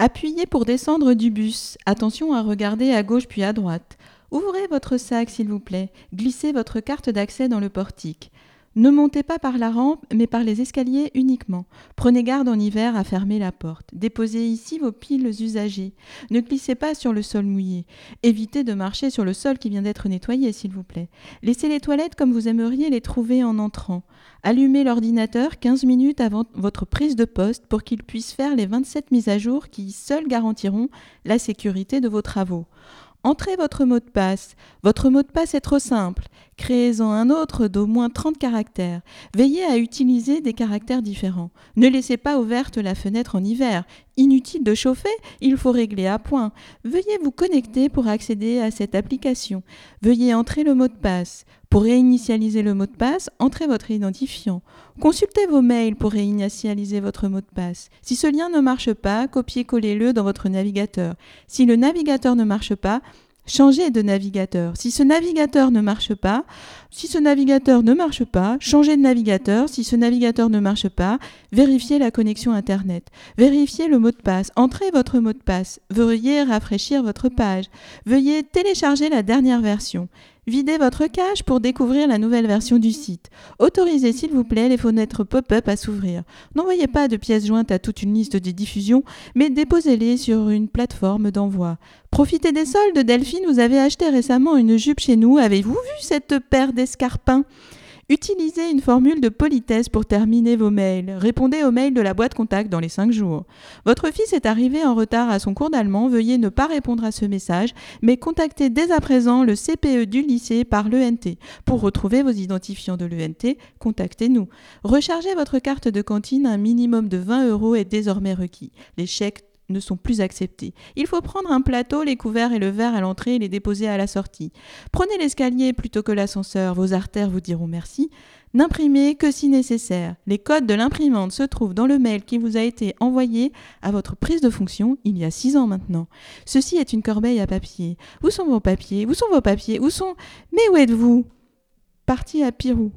Appuyez pour descendre du bus. Attention à regarder à gauche puis à droite. Ouvrez votre sac, s'il vous plaît. Glissez votre carte d'accès dans le portique. Ne montez pas par la rampe, mais par les escaliers uniquement. Prenez garde en hiver à fermer la porte. Déposez ici vos piles usagées. Ne glissez pas sur le sol mouillé. Évitez de marcher sur le sol qui vient d'être nettoyé, s'il vous plaît. Laissez les toilettes comme vous aimeriez les trouver en entrant. Allumez l'ordinateur 15 minutes avant votre prise de poste pour qu'il puisse faire les 27 mises à jour qui seules garantiront la sécurité de vos travaux. Entrez votre mot de passe. Votre mot de passe est trop simple. Créez-en un autre d'au moins 30 caractères. Veillez à utiliser des caractères différents. Ne laissez pas ouverte la fenêtre en hiver. Inutile de chauffer, il faut régler à point. Veuillez vous connecter pour accéder à cette application. Veuillez entrer le mot de passe. Pour réinitialiser le mot de passe, entrez votre identifiant. Consultez vos mails pour réinitialiser votre mot de passe. Si ce lien ne marche pas, copiez-collez-le dans votre navigateur. Si le navigateur ne marche pas, changez de navigateur. Si ce navigateur ne marche pas, si ce navigateur ne marche pas, changez de navigateur. Si ce navigateur ne marche pas, vérifiez la connexion Internet. Vérifiez le mot de passe. Entrez votre mot de passe. Veuillez rafraîchir votre page. Veuillez télécharger la dernière version. Videz votre cache pour découvrir la nouvelle version du site. Autorisez s'il vous plaît les fenêtres pop-up à s'ouvrir. N'envoyez pas de pièces jointes à toute une liste de diffusion, mais déposez-les sur une plateforme d'envoi. Profitez des soldes, Delphine, vous avez acheté récemment une jupe chez nous. Avez-vous vu cette paire d'escarpins? Utilisez une formule de politesse pour terminer vos mails. Répondez aux mails de la boîte contact dans les 5 jours. Votre fils est arrivé en retard à son cours d'allemand. Veuillez ne pas répondre à ce message, mais contactez dès à présent le CPE du lycée par l'ENT. Pour retrouver vos identifiants de l'ENT, contactez-nous. Rechargez votre carte de cantine. Un minimum de 20 euros est désormais requis. Les chèques ne sont plus acceptés. Il faut prendre un plateau, les couverts et le verre à l'entrée et les déposer à la sortie. Prenez l'escalier plutôt que l'ascenseur, vos artères vous diront merci. N'imprimez que si nécessaire. Les codes de l'imprimante se trouvent dans le mail qui vous a été envoyé à votre prise de fonction il y a six ans maintenant. Ceci est une corbeille à papier. Où sont vos papiers? Où sont vos papiers? Où sont... Mais où êtes-vous? Parti à Pirou.